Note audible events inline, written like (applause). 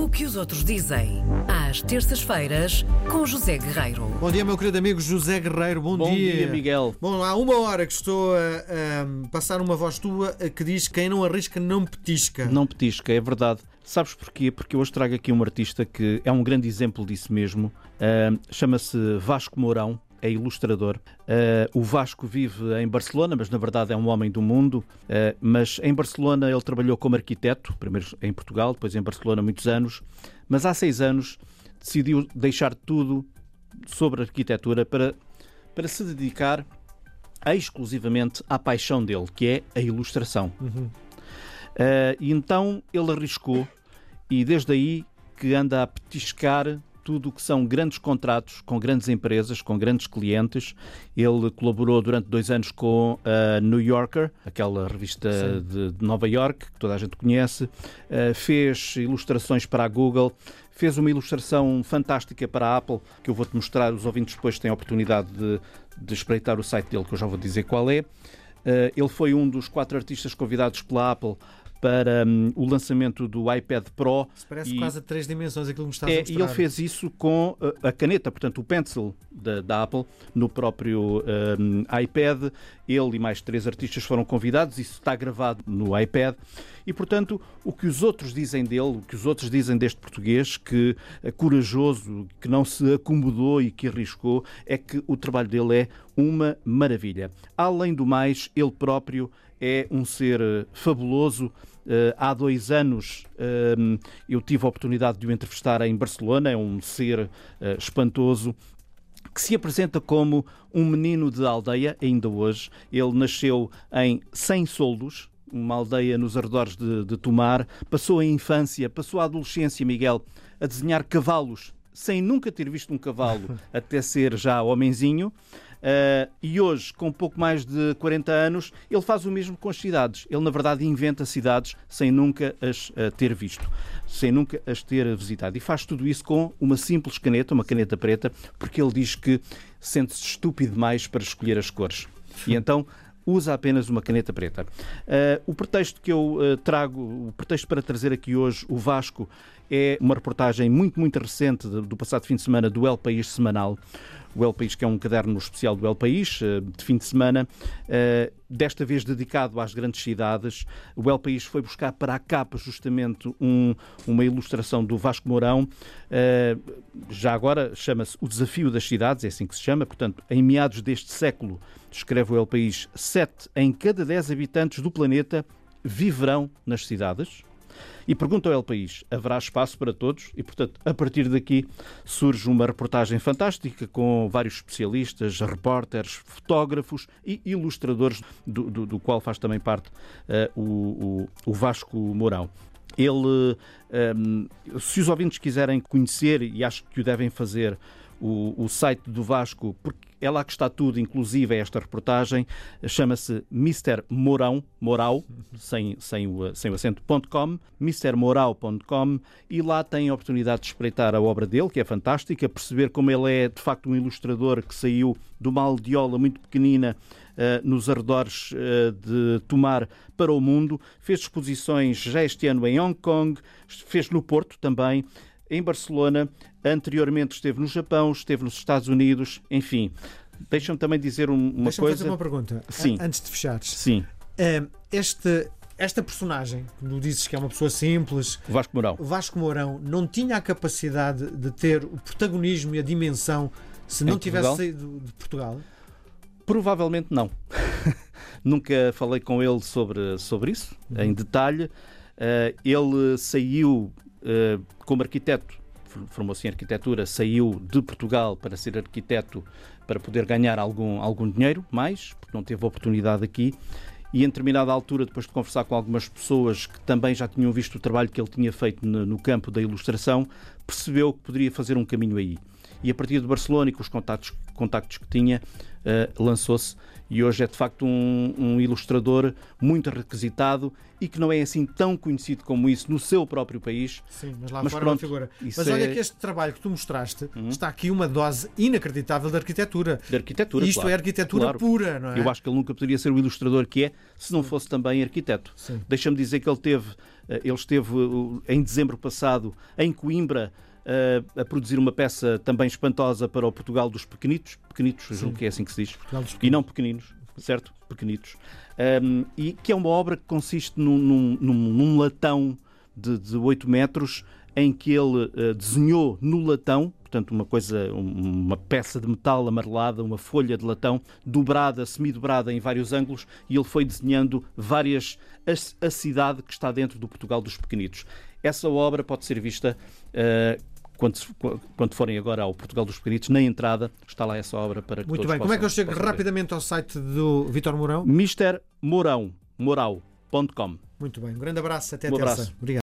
O que os outros dizem, às terças-feiras, com José Guerreiro. Bom dia, meu querido amigo José Guerreiro. Bom, Bom dia, Miguel. Bom, há uma hora que estou a, a passar uma voz tua que diz quem não arrisca não petisca. Não petisca, é verdade. Sabes porquê? Porque eu hoje trago aqui um artista que é um grande exemplo disso mesmo. Uh, Chama-se Vasco Mourão é ilustrador. Uh, o Vasco vive em Barcelona, mas na verdade é um homem do mundo. Uh, mas em Barcelona ele trabalhou como arquiteto, primeiro em Portugal, depois em Barcelona muitos anos. Mas há seis anos decidiu deixar tudo sobre arquitetura para, para se dedicar exclusivamente à paixão dele, que é a ilustração. Uhum. Uh, e então ele arriscou e desde aí que anda a petiscar tudo o que são grandes contratos com grandes empresas, com grandes clientes. Ele colaborou durante dois anos com a New Yorker, aquela revista de, de, Nova York, que toda a gente conhece. Uh, fez ilustrações para a Google. Fez uma ilustração fantástica para a Apple, que eu vou-te mostrar. Os ouvintes depois têm a oportunidade de, de espreitar o site dele, que eu já vou dizer qual é. Uh, ele foi um dos quatro artistas convidados pela Apple para um, o lançamento do iPad Pro. Isso parece e, quase a três dimensões aquilo que me estás é, a mostrar. E ele fez isso com uh, a caneta, portanto o pencil da, da Apple, no próprio um, iPad. Ele e mais três artistas foram convidados, isso está gravado no iPad. E, portanto, o que os outros dizem dele, o que os outros dizem deste português, que é corajoso, que não se acomodou e que arriscou, é que o trabalho dele é uma maravilha. Além do mais, ele próprio é um ser eh, fabuloso. Uh, há dois anos uh, eu tive a oportunidade de o entrevistar em Barcelona. É um ser espantoso que se apresenta como um menino de aldeia, ainda hoje. Ele nasceu em 100 soldos, uma aldeia nos arredores de, de Tomar. Passou a infância, passou a adolescência, Miguel, a desenhar cavalos, sem nunca ter visto um cavalo, (laughs) até ser já homenzinho. Uh, e hoje, com pouco mais de 40 anos, ele faz o mesmo com as cidades. Ele, na verdade, inventa cidades sem nunca as uh, ter visto, sem nunca as ter visitado. E faz tudo isso com uma simples caneta, uma caneta preta, porque ele diz que sente-se estúpido demais para escolher as cores. E então usa apenas uma caneta preta. Uh, o pretexto que eu uh, trago, o pretexto para trazer aqui hoje o Vasco é uma reportagem muito, muito recente do passado fim de semana do El País Semanal. O El País, que é um caderno especial do El País, uh, de fim de semana, desta vez dedicado às grandes cidades. O El País foi buscar para a capa justamente um, uma ilustração do Vasco Mourão. já agora chama-se O Desafio das Cidades, é assim que se chama, portanto, em meados deste século Escreve o El País: 7 em cada 10 habitantes do planeta viverão nas cidades. E pergunta ao País: haverá espaço para todos? E, portanto, a partir daqui surge uma reportagem fantástica com vários especialistas, repórteres, fotógrafos e ilustradores, do, do, do qual faz também parte uh, o, o, o Vasco Mourão. Ele, um, ehm, se os ouvintes quiserem conhecer, e acho que o devem fazer, o, o site do Vasco, porque é lá que está tudo, inclusive esta reportagem, chama-se Mr. Mourão, Moral, sem, sem, o, sem o acento.com, mrmorau.com, e lá tem a oportunidade de espreitar a obra dele, que é fantástica, perceber como ele é de facto um ilustrador que saiu de uma aldeola muito pequenina uh, nos arredores uh, de Tomar para o mundo, fez exposições já este ano em Hong Kong, fez no Porto também, em Barcelona, anteriormente esteve no Japão, esteve nos Estados Unidos, enfim. Deixa-me também dizer uma Deixa coisa. fazer uma pergunta Sim. antes de fechares. Sim. Este, esta personagem, como dizes que é uma pessoa simples, Vasco Mourão. Vasco Mourão não tinha a capacidade de ter o protagonismo e a dimensão se não tivesse Portugal? saído de Portugal? Provavelmente não. (laughs) Nunca falei com ele sobre, sobre isso, uhum. em detalhe. Uh, ele saiu como arquiteto, formou-se em arquitetura, saiu de Portugal para ser arquiteto para poder ganhar algum, algum dinheiro mais, porque não teve oportunidade aqui. E em determinada altura, depois de conversar com algumas pessoas que também já tinham visto o trabalho que ele tinha feito no, campo da ilustração, percebeu que poderia fazer um caminho aí. E a partir de Barcelona e com os contactos, contactos que tinha, uh, lançou-se e hoje é de facto um, um, ilustrador muito requisitado e que não é assim tão conhecido como isso no seu próprio país. Sim, mas lá mas fora pronto, é uma figura. Mas olha é... que este trabalho que tu mostraste uhum. está aqui uma dose inacreditável de arquitetura. De arquitetura, Isto claro. é arquitetura claro. pura, não é? Eu acho que ele nunca poderia ser o ilustrador que é se não fosse também arquiteto. Deixa-me dizer que ele teve, eh, ele esteve eh, em dezembro passado em Coimbra a produzir uma peça também espantosa para o Portugal dos Pequenitos, pequenitos, julgo que é assim que se diz, e não pequeninos, certo? Pequenitos. Um, e que é uma obra que consiste num, num, num latão de, de 8 metros em que ele uh, desenhou no latão, portanto, uma coisa, uma peça de metal amarelada, uma folha de latão, dobrada, semi-dobrada em vários ângulos, e ele foi desenhando várias a, a, cidade que está dentro do Portugal dos Pequenitos. Essa obra pode ser vista uh, quando, quando forem agora ao Portugal dos Pequenitos, na entrada está lá essa obra para que Muito bem, como é que eu chego rapidamente ver. ao site do Vitor Mourão? Mister Mourão, morau.com. Muito bem, um grande abraço, até um terça. Abraço. Obrigado.